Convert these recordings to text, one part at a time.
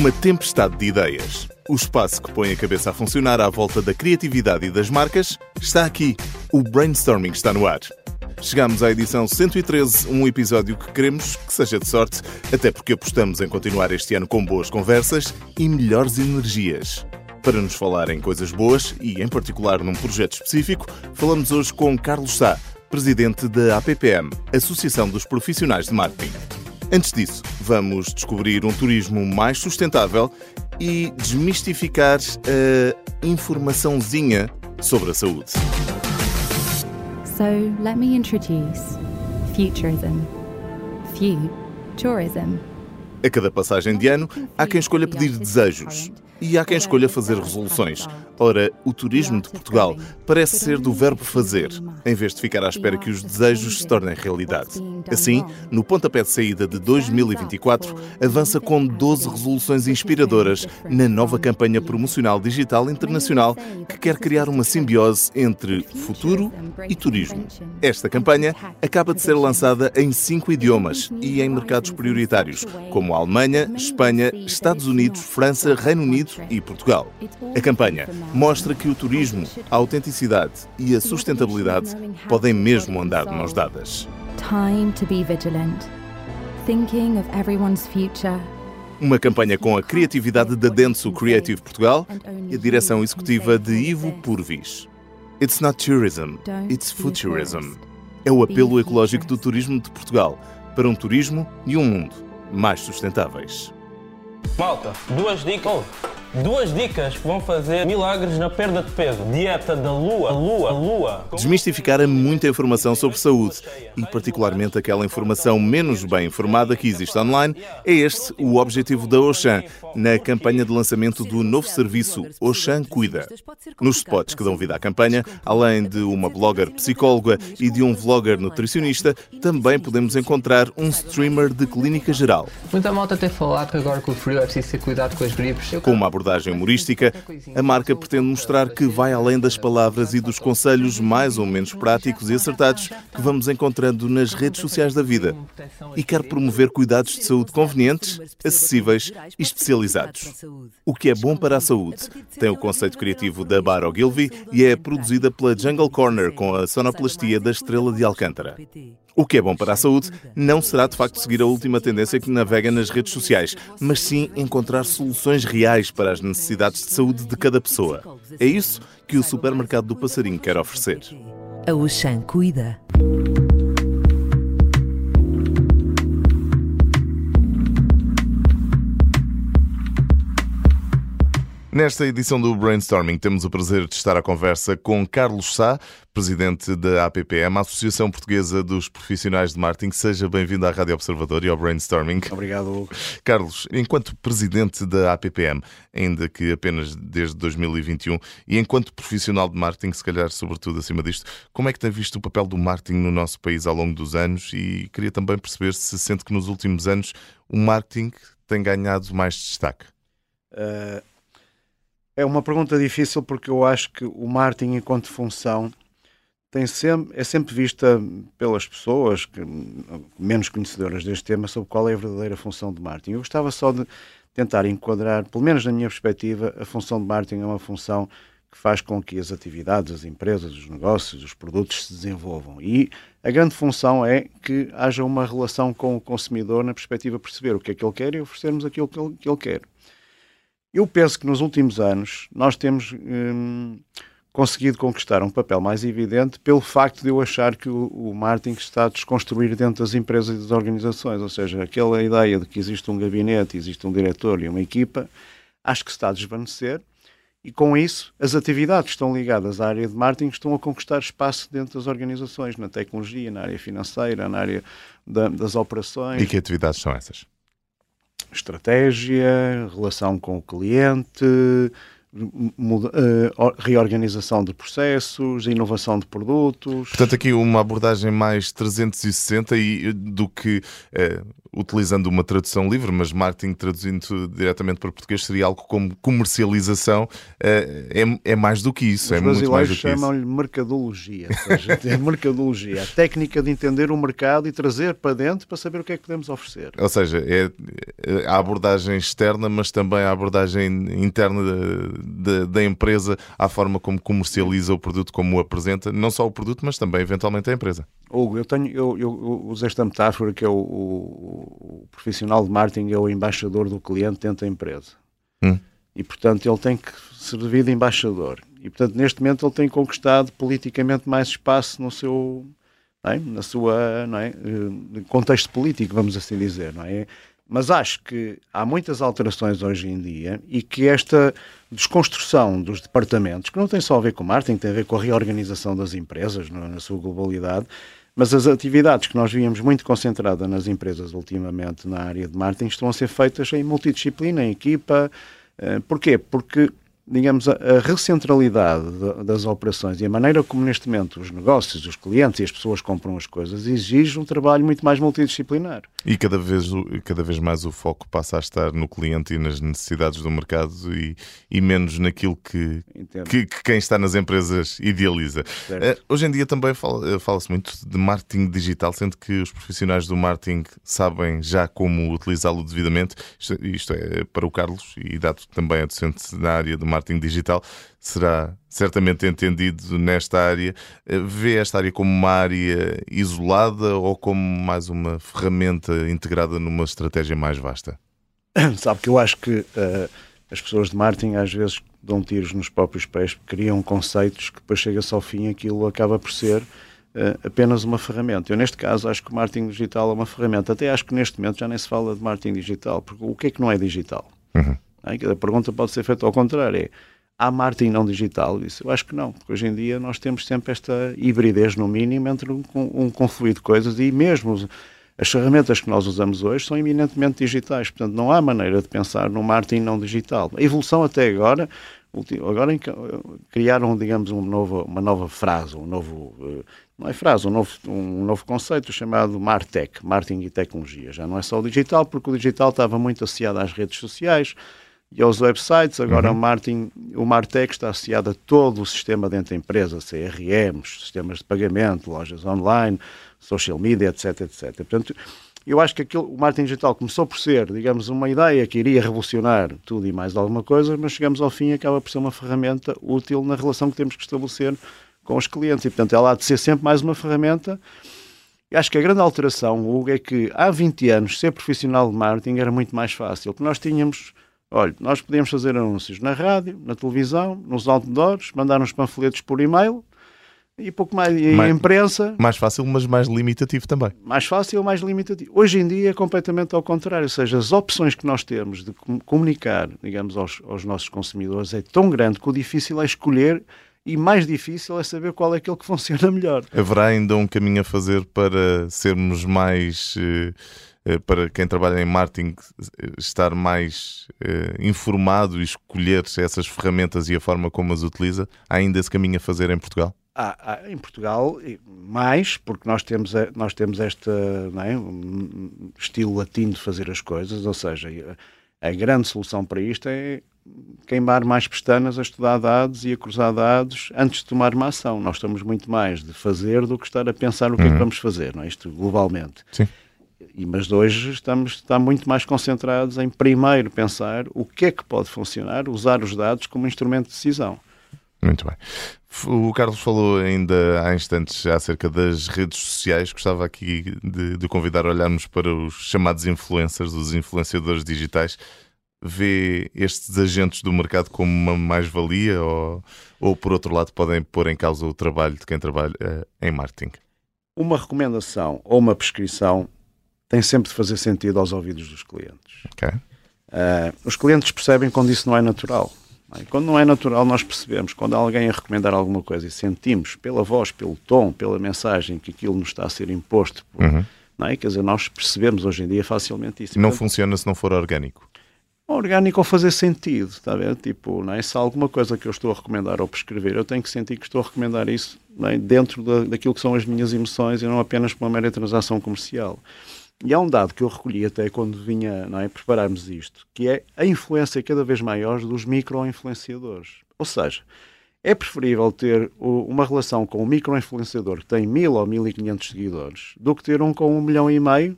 Uma tempestade de ideias. O espaço que põe a cabeça a funcionar à volta da criatividade e das marcas está aqui. O brainstorming está no ar. Chegamos à edição 113, um episódio que queremos que seja de sorte, até porque apostamos em continuar este ano com boas conversas e melhores energias. Para nos falar em coisas boas e, em particular, num projeto específico, falamos hoje com Carlos Sá, presidente da APPM, Associação dos Profissionais de Marketing. Antes disso, vamos descobrir um turismo mais sustentável e desmistificar a informaçãozinha sobre a saúde. So let me introduce Futurism. Futurism. A cada passagem de ano, há quem escolha pedir desejos e há quem escolha fazer resoluções. Ora, o turismo de Portugal parece ser do verbo fazer, em vez de ficar à espera que os desejos se tornem realidade. Assim, no pontapé de saída de 2024, avança com 12 resoluções inspiradoras na nova campanha promocional digital internacional que quer criar uma simbiose entre futuro e turismo. Esta campanha acaba de ser lançada em cinco idiomas e em mercados prioritários, como a Alemanha, Espanha, Estados Unidos, França, Reino Unido e Portugal. A campanha mostra que o turismo, a autenticidade e a sustentabilidade podem mesmo andar de mãos dadas. Time to be vigilant. Thinking of everyone's future. Uma campanha com a criatividade da Denso Creative Portugal e a direção executiva de Ivo Purvis. It's not tourism, it's futurism. É o apelo ecológico do turismo de Portugal para um turismo e um mundo mais sustentáveis. Malta, duas dicas. Duas dicas que vão fazer milagres na perda de peso. Dieta da lua, lua, lua. Desmistificar a muita informação sobre saúde e, particularmente, aquela informação menos bem informada que existe online. É este o objetivo da Oxan na campanha de lançamento do novo serviço Oxan Cuida. Nos spots que dão vida à campanha, além de uma blogger psicóloga e de um vlogger nutricionista, também podemos encontrar um streamer de clínica geral. Muita malta tem falado que agora com o frio é preciso ter cuidado com as gripes. Com uma abordagem humorística, a marca pretende mostrar que vai além das palavras e dos conselhos mais ou menos práticos e acertados que vamos encontrando nas redes sociais da vida. E quer promover cuidados de saúde convenientes, acessíveis e especializados. O que é bom para a saúde tem o conceito criativo da Bar Ogilvy e é produzida pela Jungle Corner com a sonoplastia da Estrela de Alcântara. O que é bom para a saúde não será de facto seguir a última tendência que navega nas redes sociais, mas sim encontrar soluções reais para as necessidades de saúde de cada pessoa. É isso que o supermercado do Passarinho quer oferecer. A Oxan cuida. Nesta edição do Brainstorming temos o prazer de estar à conversa com Carlos Sá, presidente da APPM, a Associação Portuguesa dos Profissionais de Marketing. Seja bem-vindo à Rádio Observador e ao Brainstorming. Obrigado, Hugo. Carlos, enquanto presidente da APPM, ainda que apenas desde 2021, e enquanto profissional de marketing, se calhar sobretudo acima disto, como é que tem visto o papel do marketing no nosso país ao longo dos anos? E queria também perceber se sente que nos últimos anos o marketing tem ganhado mais destaque. Uh é uma pergunta difícil porque eu acho que o marketing enquanto função tem sempre, é sempre vista pelas pessoas que, menos conhecedoras deste tema sobre qual é a verdadeira função de marketing. Eu gostava só de tentar enquadrar, pelo menos na minha perspectiva, a função de marketing é uma função que faz com que as atividades, as empresas, os negócios, os produtos se desenvolvam. E a grande função é que haja uma relação com o consumidor na perspectiva de perceber o que é que ele quer e oferecermos aquilo que ele, que ele quer. Eu penso que nos últimos anos nós temos hum, conseguido conquistar um papel mais evidente pelo facto de eu achar que o, o marketing está a desconstruir dentro das empresas e das organizações, ou seja, aquela ideia de que existe um gabinete, existe um diretor e uma equipa, acho que está a desvanecer e com isso as atividades que estão ligadas à área de marketing estão a conquistar espaço dentro das organizações, na tecnologia, na área financeira, na área da, das operações. E que atividades são essas? Estratégia, relação com o cliente, eh, reorganização de processos, inovação de produtos. Portanto, aqui uma abordagem mais 360 e, do que uh, utilizando uma tradução livre, mas marketing traduzindo diretamente para português seria algo como comercialização. É, é mais do que isso. Os é muito mais do que chamam-lhe mercadologia. Seja, é mercadologia. A técnica de entender o mercado e trazer para dentro para saber o que é que podemos oferecer. Ou seja, é a abordagem externa, mas também a abordagem interna da, da empresa, à forma como comercializa o produto, como o apresenta, não só o produto, mas também eventualmente a empresa. Hugo, eu, tenho, eu, eu uso esta metáfora que é o, o, o, profissional de marketing é o embaixador do cliente dentro da empresa. Hum. E, portanto, ele tem que servir de embaixador. E, portanto, neste momento ele tem conquistado politicamente mais espaço no seu, é? na sua não é? Eh, contexto político, vamos assim dizer. Não é? Mas acho que há muitas alterações hoje em dia e que esta desconstrução dos departamentos, que não tem só a ver com o marketing, tem a ver com a reorganização das empresas na sua globalidade, mas as atividades que nós víamos muito concentradas nas empresas ultimamente na área de marketing estão a ser feitas em multidisciplina, em equipa. Eh, porquê? Porque digamos, a, a recentralidade das operações e a maneira como neste momento os negócios, os clientes e as pessoas compram as coisas exige um trabalho muito mais multidisciplinar. E cada vez, cada vez mais o foco passa a estar no cliente e nas necessidades do mercado e, e menos naquilo que, que, que, quem está nas empresas idealiza. Uh, hoje em dia também fala-se fala muito de marketing digital, sendo que os profissionais do marketing sabem já como utilizá-lo devidamente. Isto, isto, é para o Carlos e dado também é docente na área do marketing digital, será certamente entendido nesta área. Eh, vê esta área como uma área isolada ou como mais uma ferramenta integrada numa estratégia mais vasta? Sabe que eu acho que uh, as pessoas de marketing às vezes dão tiros nos próprios pés, criam conceitos que depois chega-se ao fim aquilo acaba por ser uh, apenas uma ferramenta. Eu, neste caso, acho que o marketing digital é uma ferramenta. Até acho que neste momento já nem se fala de marketing digital, porque o que é que não é digital? Uhum. A pergunta pode ser feita ao contrário: é há marketing não digital? Isso eu acho que não, porque hoje em dia nós temos sempre esta hibridez, no mínimo, entre um, um confluir de coisas e mesmo as ferramentas que nós usamos hoje são eminentemente digitais, portanto não há maneira de pensar no marketing não digital. A evolução até agora, agora criaram, digamos, um uma nova frase, um novo, eh, não é frase, um novo, um novo conceito chamado Martech, Marketing e Tecnologia. Já não é só o digital, porque o digital estava muito associado às redes sociais, e aos websites. Agora uhum. o, Martin, o Martech está associado a todo o sistema dentro da empresa, CRMs, sistemas de pagamento, lojas online, social media, etc, etc. Portanto, eu acho que aquilo, o marketing digital começou por ser, digamos, uma ideia que iria revolucionar tudo e mais alguma coisa, mas chegamos ao fim e acaba por ser uma ferramenta útil na relação que temos que estabelecer com os clientes. E, portanto, ela há de ser sempre mais uma ferramenta. E acho que a grande alteração, Hugo, é que há 20 anos ser profissional de marketing era muito mais fácil, porque nós tínhamos Olha, nós podíamos fazer anúncios na rádio, na televisão, nos outdoors, mandar uns panfletos por e-mail e pouco mais. E mais, imprensa. Mais fácil, mas mais limitativo também. Mais fácil, mais limitativo. Hoje em dia é completamente ao contrário. Ou seja, as opções que nós temos de comunicar, digamos, aos, aos nossos consumidores é tão grande que o difícil é escolher e mais difícil é saber qual é aquele que funciona melhor. Haverá ainda um caminho a fazer para sermos mais. Eh, para quem trabalha em marketing estar mais uh, informado e escolher essas ferramentas e a forma como as utiliza? Há ainda esse caminho a fazer em Portugal? Há, em Portugal, mais, porque nós temos, nós temos este é, um estilo latino de fazer as coisas, ou seja, a grande solução para isto é queimar mais pestanas a estudar dados e a cruzar dados antes de tomar uma ação. Nós estamos muito mais de fazer do que estar a pensar o que uhum. é que uhum. vamos fazer, não é? isto globalmente. Sim. E, mas hoje estamos está muito mais concentrados em primeiro pensar o que é que pode funcionar, usar os dados como instrumento de decisão. Muito bem. O Carlos falou ainda há instantes acerca das redes sociais. Gostava aqui de, de convidar a olharmos para os chamados influencers, os influenciadores digitais. Vê estes agentes do mercado como uma mais-valia ou, ou, por outro lado, podem pôr em causa o trabalho de quem trabalha uh, em marketing? Uma recomendação ou uma prescrição tem sempre de fazer sentido aos ouvidos dos clientes. Okay. Uh, os clientes percebem quando isso não é natural. Não é? Quando não é natural, nós percebemos. Quando há alguém a recomendar alguma coisa e sentimos pela voz, pelo tom, pela mensagem que aquilo nos está a ser imposto, por, uhum. não é? Quer dizer, nós percebemos hoje em dia facilmente isso. Não Portanto, funciona se não for orgânico. Orgânico ou fazer sentido, está a ver? Tipo, não é? se há alguma coisa que eu estou a recomendar ou prescrever, eu tenho que sentir que estou a recomendar isso é? dentro da, daquilo que são as minhas emoções e não apenas por uma mera transação comercial. E há um dado que eu recolhi até quando vinha não é, prepararmos isto, que é a influência cada vez maior dos micro-influenciadores. Ou seja, é preferível ter uma relação com um micro-influenciador que tem mil ou mil e quinhentos seguidores do que ter um com um milhão e meio,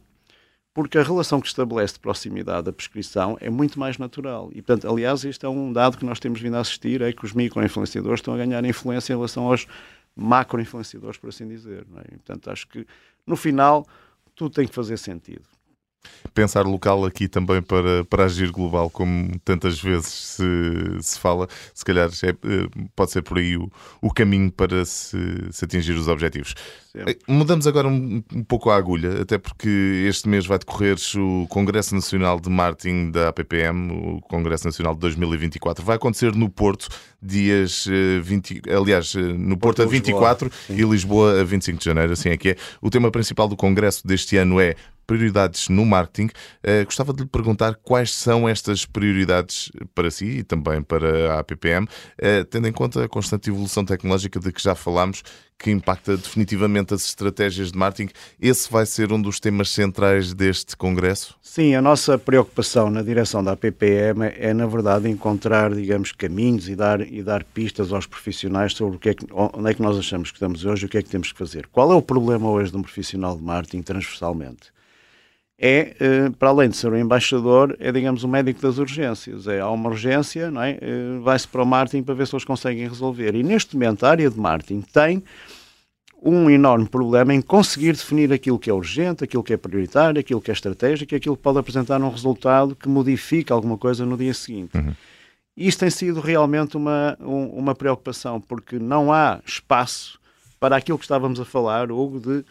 porque a relação que estabelece de proximidade da prescrição é muito mais natural. E, portanto, aliás, isto é um dado que nós temos vindo a assistir, é que os micro-influenciadores estão a ganhar influência em relação aos macro-influenciadores, por assim dizer. É? E, portanto, acho que, no final, tudo tem que fazer sentido pensar local aqui também para, para agir global, como tantas vezes se, se fala, se calhar é, eh, pode ser por aí o, o caminho para se, se atingir os objetivos. Sempre. Eh, mudamos agora um, um, pouco a agulha, até porque este mês vai decorrer o Congresso Nacional de Marketing da APPM, o Congresso Nacional de 2024. Vai acontecer no Porto, dias 20, eh, aliás, no Porto, Porto a 24 Lisboa. e Lisboa a 25 de janeiro, assim é que é. O tema principal do Congresso deste ano é prioridades no marketing. Uh, gostava de lhe perguntar quais são estas prioridades para si e também para a APPM, uh, tendo em conta a constante evolução tecnológica de que já falámos, que impacta definitivamente as estratégias de marketing. Esse vai ser um dos temas centrais deste congresso? Sim, a nossa preocupação na direção da APPM é, na verdade, encontrar, digamos, caminhos e dar, e dar pistas aos profissionais sobre o que é que, onde é que nós achamos que estamos hoje o que é que temos que fazer. Qual é o problema hoje de um profissional de marketing transversalmente? É, eh, para além de ser um embaixador, é, digamos, o médico das urgências. É, há uma urgência, não é? Eh, vai-se para o marketing para ver se eles conseguem resolver. E neste momento a área de marketing tem um enorme problema em conseguir definir aquilo que é urgente, aquilo que é prioritário, aquilo que é estratégico e aquilo que pode apresentar um resultado que modifica alguma coisa no dia seguinte. Uhum. Isto tem sido realmente uma, um, uma preocupação, porque não há espaço para aquilo que estávamos a falar, Hugo, de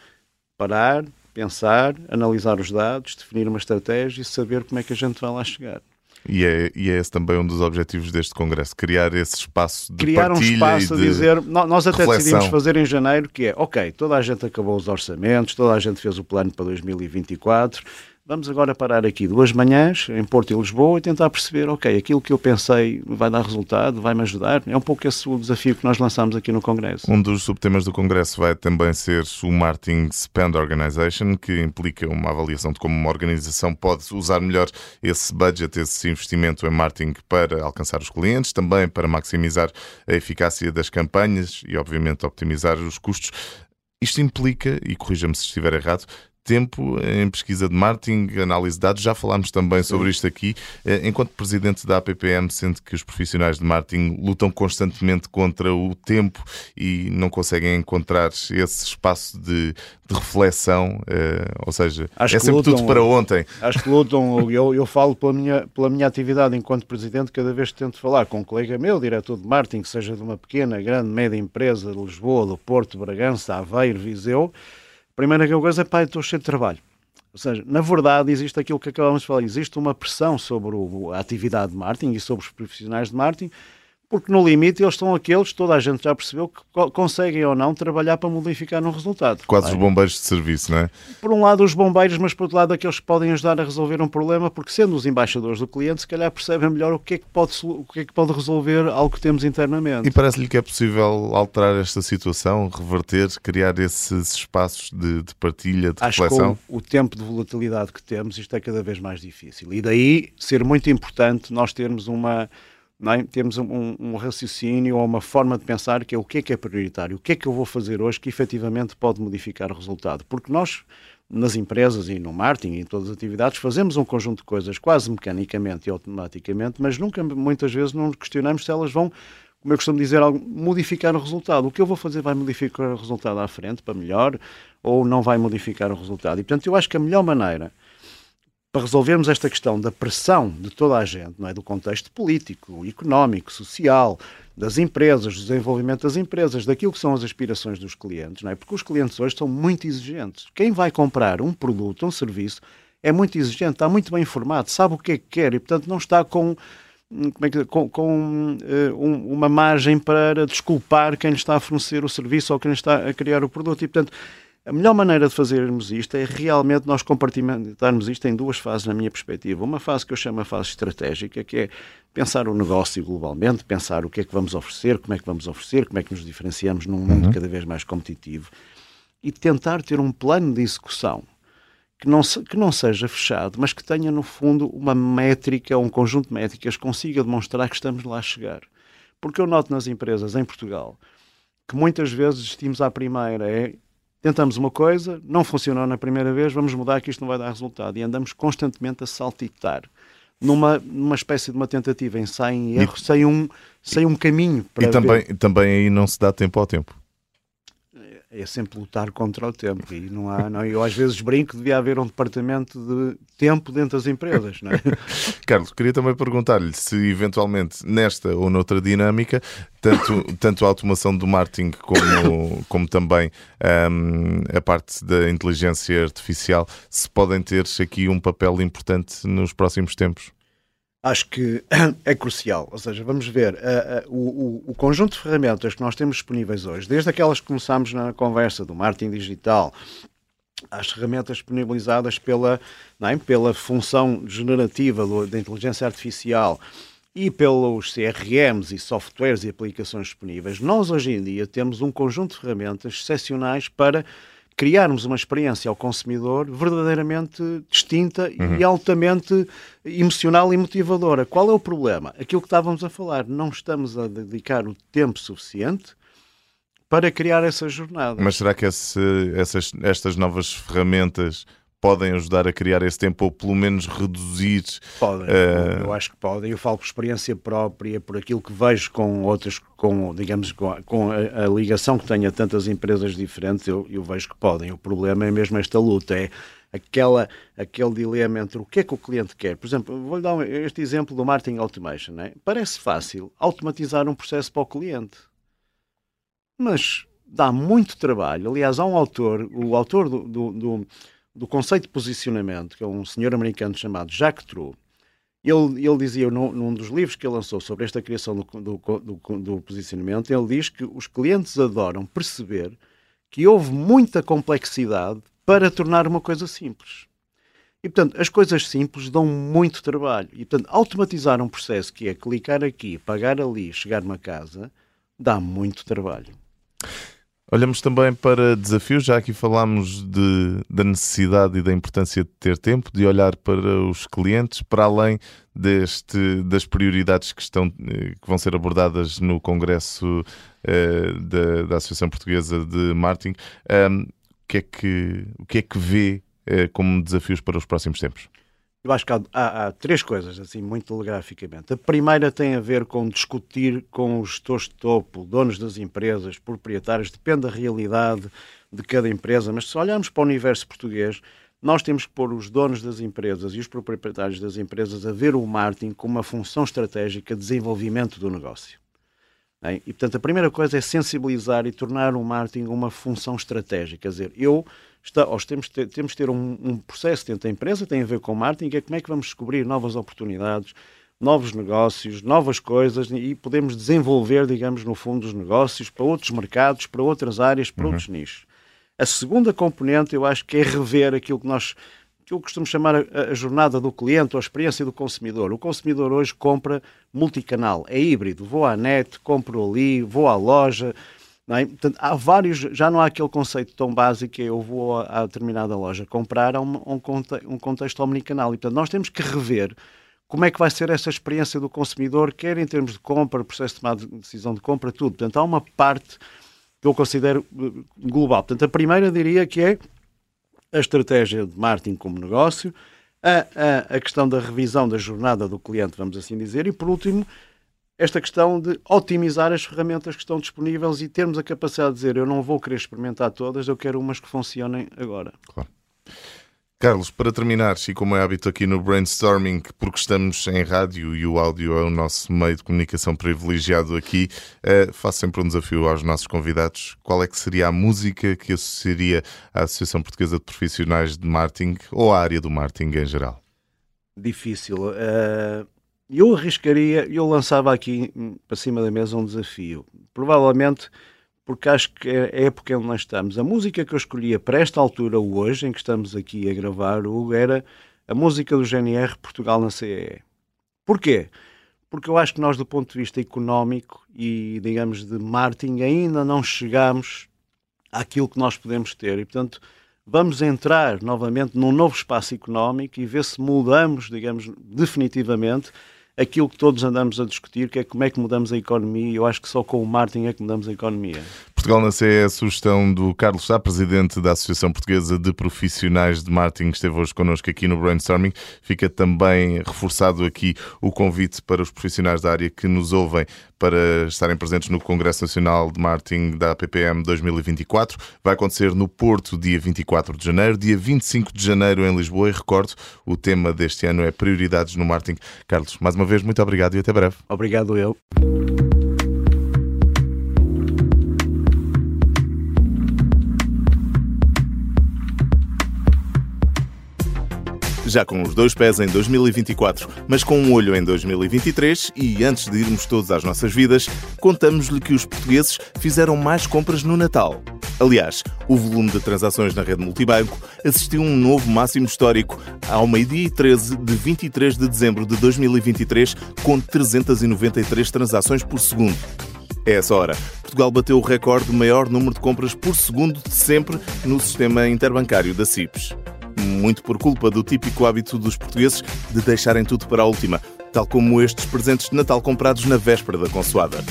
parar, pensar, analisar os dados, definir uma estratégia e saber como é que a gente vai lá chegar. E é, e é esse também um dos objetivos deste Congresso, criar esse espaço de Criar um espaço a dizer, nós até reflexão. decidimos fazer em janeiro que é, ok, toda a gente acabou os orçamentos, toda a gente fez o plano para 2024, Vamos agora parar aqui duas manhãs em Porto e Lisboa e tentar perceber, ok, aquilo que eu pensei vai dar resultado, vai me ajudar. É um pouco esse o desafio que nós lançamos aqui no Congresso. Um dos subtemas do Congresso vai também ser o Marketing Spend Organization, que implica uma avaliação de como uma organização pode usar melhor esse budget, esse investimento em marketing para alcançar os clientes, também para maximizar a eficácia das campanhas e, obviamente, optimizar os custos. Isto implica, e corrija-me se estiver errado, tempo em pesquisa de marketing, análise de dados. Já falámos também sobre isto aqui. Eh, enquanto presidente da APPM, sente que os profissionais de marketing lutam constantemente contra o tempo e não conseguem encontrar esse espaço de, de reflexão, eh, ou seja, acho é sempre lutam, tudo para ontem. Acho que lutam, eu, eu falo pela minha, pela minha atividade enquanto presidente, cada vez que tento falar com um colega meu, diretor de marketing, seja de uma pequena, grande, média empresa de Lisboa, do Porto, Bragança, Aveiro, Viseu, primeira coisa é, pá, estou cheio de trabalho. Ou seja, na verdade, existe aquilo que acabamos de falar, existe uma pressão sobre a atividade de marketing e sobre os profissionais de marketing porque no limite eles são aqueles, toda a gente já percebeu, que conseguem ou não trabalhar para modificar um resultado. Quase os bombeiros de serviço, não é? Por um lado os bombeiros, mas por outro lado aqueles que podem ajudar a resolver um problema, porque sendo os embaixadores do cliente, se calhar percebem melhor o que é que pode, o que é que pode resolver algo que temos internamente. E parece-lhe que é possível alterar esta situação, reverter, criar esses espaços de, de partilha, de Acho reflexão? Que o, o tempo de volatilidade que temos, isto é cada vez mais difícil. E daí ser muito importante nós termos uma é? temos um, um, raciocínio ou uma forma de pensar que é o que é que é prioritário, o que é que eu vou fazer hoje que efetivamente pode modificar o resultado. Porque nós, nas empresas e no marketing e em todas as atividades, fazemos um conjunto de coisas quase mecanicamente e automaticamente, mas nunca, muitas vezes, não questionamos se elas vão, como eu costumo dizer, modificar o resultado. O que eu vou fazer vai modificar o resultado à frente para melhor ou não vai modificar o resultado. E, portanto, eu acho que a melhor maneira para resolvermos esta questão da pressão de toda a gente, não é? do contexto político, económico, social, das empresas, do desenvolvimento das empresas, daquilo que são as aspirações dos clientes, não é? porque os clientes hoje são muito exigentes. Quem vai comprar um produto, um serviço, é muito exigente, está muito bem informado, sabe o que é que quer e, portanto, não está com, é que, com, com uh, um, uma margem para desculpar quem lhe está a fornecer o serviço ou quem lhe está a criar o produto. E, portanto, a melhor maneira de fazermos isto é realmente nós compartimentarmos isto em duas fases, na minha perspectiva. Uma fase que eu chamo a fase estratégica, que é pensar o negócio globalmente, pensar o que é que vamos oferecer, como é que vamos oferecer, como é que nos diferenciamos num mundo uhum. cada vez mais competitivo e tentar ter um plano de execução que não, se, que não seja fechado, mas que tenha, no fundo, uma métrica, um conjunto de métricas que consiga demonstrar que estamos lá a chegar. Porque eu noto nas empresas em Portugal que muitas vezes desistimos à primeira. É, tentamos uma coisa, não funcionou na primeira vez, vamos mudar que isto não vai dar resultado. E andamos constantemente a saltitar numa, numa espécie de uma tentativa, ensaio e erro, e, sem, um, sem um caminho para. E também, também aí não se dá tempo ao tempo é sempre lutar contra o tempo e não há, não, eu às vezes brinco devia haver um departamento de tempo dentro das empresas, não é? Carlos, queria também perguntar-lhe se eventualmente nesta ou noutra dinâmica, tanto, tanto a automação do marketing como, como também um, a parte da inteligência artificial, se podem ter aqui um papel importante nos próximos tempos acho que é crucial. Ou seja, vamos ver uh, uh, o, o, conjunto de ferramentas que nós temos disponíveis hoje, desde aquelas que começámos na conversa do marketing digital, às ferramentas disponibilizadas pela, é, pela função generativa do, da inteligência artificial e pelos CRMs e softwares e aplicações disponíveis, nós hoje em dia temos um conjunto de ferramentas excepcionais para criarmos uma experiência ao consumidor verdadeiramente distinta uhum. e altamente emocional e motivadora. Qual é o problema? Aquilo que estávamos a falar, não estamos a dedicar o tempo suficiente para criar essa jornada. Mas será que esse, essas, estas novas ferramentas podem ajudar a criar esse tempo ou pelo menos reduzir? Podem, uh... eu acho que podem. Eu falo por experiência própria, por aquilo que vejo com outras, com, digamos, com, a, com a, a, ligação que tenho a tantas empresas diferentes, eu, eu vejo que podem. O problema é mesmo esta luta, é aquela, aquele dilema entre o que é que o cliente quer. Por exemplo, vou-lhe dar este exemplo do marketing automation. É? Parece fácil automatizar um processo para o cliente, mas dá muito trabalho. Aliás, há um autor, o autor do, do, do do conceito de posicionamento, que é um senhor americano chamado Jacques True. Ele, ele dizia num, num, dos livros que ele lançou sobre esta criação do, do, do, do, posicionamento, ele diz que os clientes adoram perceber que houve muita complexidade para tornar uma coisa simples. E, portanto, as coisas simples dão muito trabalho. E, portanto, automatizar um processo que é clicar aqui, pagar ali, chegar uma casa, dá muito trabalho. Olhamos também para desafios, já aqui falámos de, da necessidade e da importância de ter tempo, de olhar para os clientes, para além deste, das prioridades que, estão, eh, que vão ser abordadas no Congresso eh, da, da, Associação Portuguesa de Marketing. Um, o, que é que, o que é que vê eh, como desafios para os próximos tempos? Eu acho que há, há, há, três coisas, assim, muito telegraficamente. A primeira tem a ver com discutir com os gestores de topo, donos das empresas, proprietários, depende da realidade de cada empresa, mas se olharmos para o universo português, nós temos que pôr os donos das empresas e os proprietários das empresas a ver o marketing como uma função estratégica de desenvolvimento do negócio. E, portanto, a primeira coisa é sensibilizar e tornar o marketing uma função estratégica. Quer dizer, eu está, temos, ter, temos de ter um, um, processo dentro da empresa, tem a ver com marketing, é como é que vamos descobrir novas oportunidades, novos negócios, novas coisas e podemos desenvolver, digamos, no fundo, os negócios para outros mercados, para outras áreas, para uhum. outros nichos. A segunda componente, eu acho que é rever aquilo que nós que eu costumo chamar a, a, jornada do cliente ou a experiência do consumidor. O consumidor hoje compra multicanal, é híbrido. Vou à net, compro ali, vou à loja, é? Portanto, há vários, já não há aquele conceito tão básico que é, eu vou a, a determinada loja comprar, há um, um, um contexto omnicanal. E, portanto, nós temos que rever como é que vai ser essa experiência do consumidor, quer em termos de compra, processo de tomar de decisão de compra, tudo. Portanto, há uma parte que eu considero eh, global. Portanto, a primeira diria que é a estratégia de marketing como negócio, a, a, a questão da revisão da jornada do cliente, vamos assim dizer, e por último, esta questão de otimizar as ferramentas que estão disponíveis e termos a capacidade de dizer eu não vou querer experimentar todas, eu quero umas que funcionem agora. Claro. Carlos, para terminar, e como é hábito aqui no brainstorming, porque estamos em rádio e o áudio é o nosso meio de comunicação privilegiado aqui, uh, faço sempre um desafio aos nossos convidados. Qual é que seria a música que associaria à Associação Portuguesa de Profissionais de Marketing ou à área do marketing em geral? Difícil. Uh, eu arriscaria, eu lançava aqui para cima da mesa um desafio. Provavelmente porque acho que é a época em que nós estamos. A música que eu escolhia para esta altura, hoje, em que estamos aqui a gravar, era a música do GNR Portugal na CEE. Porquê? Porque eu acho que nós, do ponto de vista económico e, digamos, de marketing, ainda não chegamos àquilo que nós podemos ter. E, portanto, vamos entrar novamente num novo espaço económico e ver se mudamos, digamos, definitivamente aquilo que todos andamos a discutir, que é como é que mudamos a economia. Eu acho que só com o marketing é que mudamos a economia. Portugal na CE é a sugestão do Carlos Sá, presidente da Associação Portuguesa de Profissionais de Marketing, que esteve hoje connosco aqui no Brainstorming. Fica também reforçado aqui o convite para os profissionais da área que nos ouvem para estarem presentes no Congresso Nacional de Marketing da PPM 2024. Vai acontecer no Porto, dia 24 de janeiro, dia 25 de janeiro em Lisboa. E recordo, o tema deste ano é prioridades no marketing. Carlos, mais uma vez, muito obrigado e até breve. Obrigado eu. Já com os dois pés em 2024, mas com um olho em 2023 e antes de irmos todos às nossas vidas, contamos-lhe que os portugueses fizeram mais compras no Natal. Aliás, o volume de transações na rede multibanco assistiu a um novo máximo histórico ao meio-dia e 13 de 23 de dezembro de 2023, com 393 transações por segundo. É essa hora. Portugal bateu o recorde do maior número de compras por segundo de sempre no sistema interbancário da CIPES muito por culpa do típico hábito dos portugueses de deixarem tudo para a última, tal como estes presentes de Natal comprados na véspera da consoada.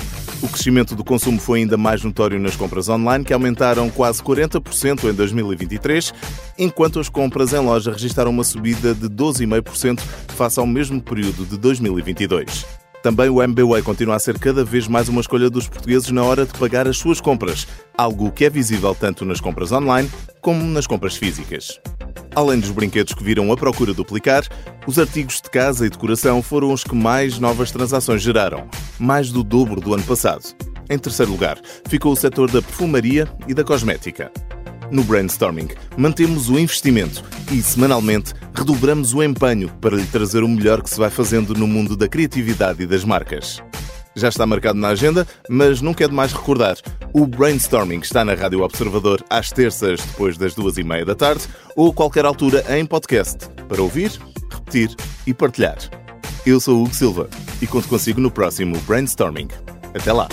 O crescimento do consumo foi ainda mais notório nas compras online, que aumentaram quase 40% em 2023, enquanto as compras em loja registraram uma subida de 12,5% face ao mesmo período de 2022. Também o MBWay continua a ser cada vez mais uma escolha dos portugueses na hora de pagar as suas compras, algo que é visível tanto nas compras online como nas compras físicas. Além dos brinquedos que viram a procura duplicar, os artigos de casa e decoração foram os que mais novas transações geraram, mais do dobro do ano passado. Em terceiro lugar, ficou o setor da perfumaria e da cosmética. No brainstorming, mantemos o investimento e, semanalmente, redobramos o empenho para lhe trazer o melhor que se vai fazendo no mundo da criatividade e das marcas. Já está marcado na agenda, mas nunca é demais recordar. O Brainstorming está na Rádio Observador às terças, depois das duas e meia da tarde, ou qualquer altura em podcast, para ouvir, repetir e partilhar. Eu sou o Hugo Silva e conto consigo no próximo Brainstorming. Até lá!